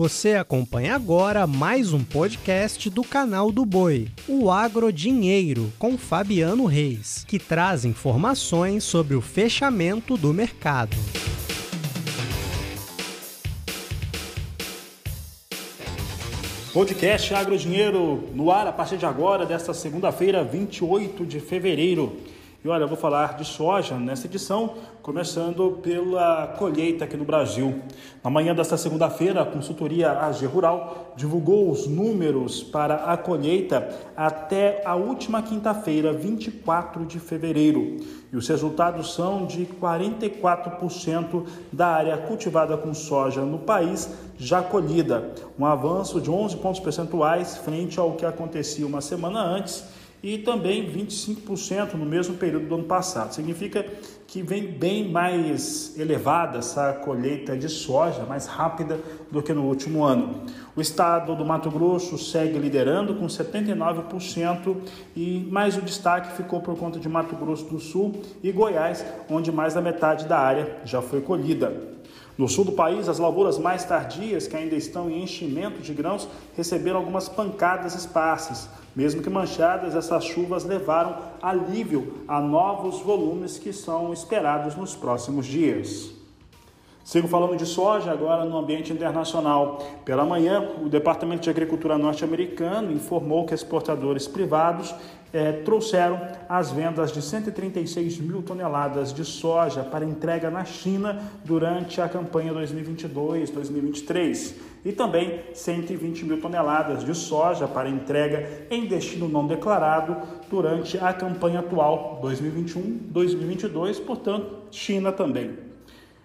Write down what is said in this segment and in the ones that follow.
Você acompanha agora mais um podcast do canal do Boi, o Agro Dinheiro, com Fabiano Reis, que traz informações sobre o fechamento do mercado. Podcast Agro Dinheiro no ar a partir de agora, desta segunda-feira, 28 de fevereiro. E olha, eu vou falar de soja nessa edição, começando pela colheita aqui no Brasil. Na manhã desta segunda-feira, a consultoria AG Rural divulgou os números para a colheita até a última quinta-feira, 24 de fevereiro. E os resultados são de 44% da área cultivada com soja no país já colhida, um avanço de 11 pontos percentuais frente ao que acontecia uma semana antes e também 25% no mesmo período do ano passado. Significa que vem bem mais elevada essa colheita de soja, mais rápida do que no último ano. O estado do Mato Grosso segue liderando com 79% e mais o destaque ficou por conta de Mato Grosso do Sul e Goiás, onde mais da metade da área já foi colhida. No sul do país, as lavouras mais tardias, que ainda estão em enchimento de grãos, receberam algumas pancadas esparsas. Mesmo que manchadas, essas chuvas levaram alívio a novos volumes que são esperados nos próximos dias. Sigo falando de soja agora no ambiente internacional. Pela manhã, o Departamento de Agricultura norte-americano informou que exportadores privados eh, trouxeram as vendas de 136 mil toneladas de soja para entrega na China durante a campanha 2022-2023 e também 120 mil toneladas de soja para entrega em destino não declarado durante a campanha atual 2021-2022, portanto, China também.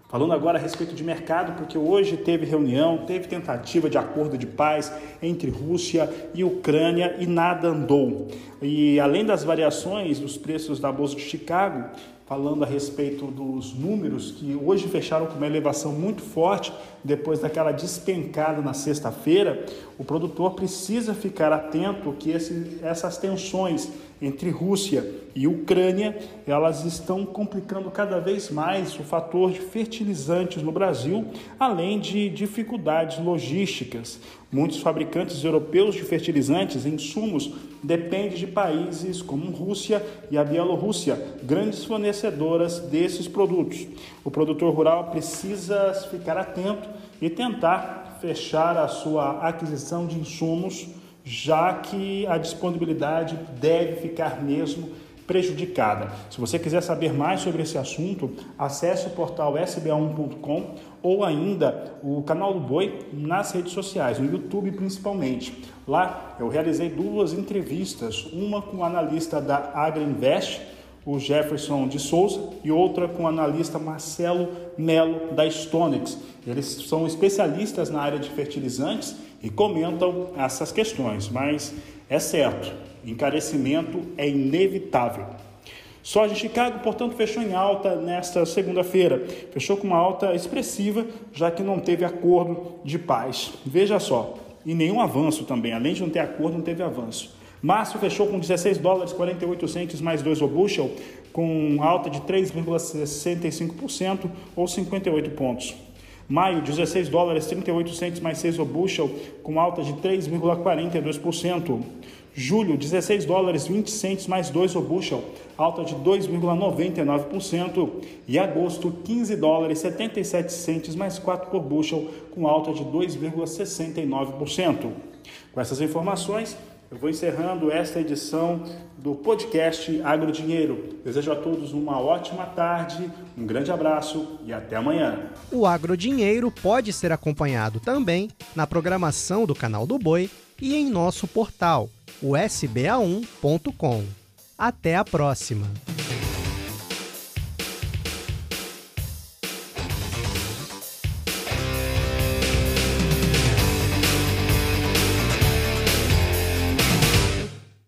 Falando agora a respeito de mercado, porque hoje teve reunião, teve tentativa de acordo de paz entre Rússia e Ucrânia e nada andou. E além das variações dos preços da Bolsa de Chicago, falando a respeito dos números que hoje fecharam com uma elevação muito forte depois daquela despencada na sexta-feira, o produtor precisa ficar atento que esse, essas tensões entre Rússia e Ucrânia, elas estão complicando cada vez mais o fator de fertilizantes no Brasil, além de dificuldades logísticas. Muitos fabricantes europeus de fertilizantes e insumos dependem de países como Rússia e a Bielorrússia, grandes fornecedoras desses produtos. O produtor rural precisa ficar atento e tentar fechar a sua aquisição de insumos, já que a disponibilidade deve ficar mesmo prejudicada. Se você quiser saber mais sobre esse assunto, acesse o portal sba1.com ou ainda o canal do Boi nas redes sociais, no YouTube principalmente. Lá eu realizei duas entrevistas, uma com o analista da Agriinvest, o Jefferson de Souza, e outra com o analista Marcelo Melo da Stonex. Eles são especialistas na área de fertilizantes e comentam essas questões, mas é certo, encarecimento é inevitável. Soja em Chicago, portanto, fechou em alta nesta segunda-feira. Fechou com uma alta expressiva, já que não teve acordo de paz. Veja só, e nenhum avanço também. Além de não ter acordo, não teve avanço. Março fechou com 16 dólares 48 centes mais 2 o bushel, com alta de 3,65% ou 58 pontos. Maio, 16 dólares 38 centes mais 6 o bushel, com alta de 3,42%. Julho, 16 dólares 20 centes mais 2 o bushel, alta de 2,99%. E agosto, 15 dólares 77 centes mais 4 por bushel, com alta de 2,69%. Com essas informações, eu vou encerrando esta edição do podcast Agro Dinheiro. Desejo a todos uma ótima tarde, um grande abraço e até amanhã. O Agro Dinheiro pode ser acompanhado também na programação do canal do Boi e em nosso portal, o sba1.com. Até a próxima!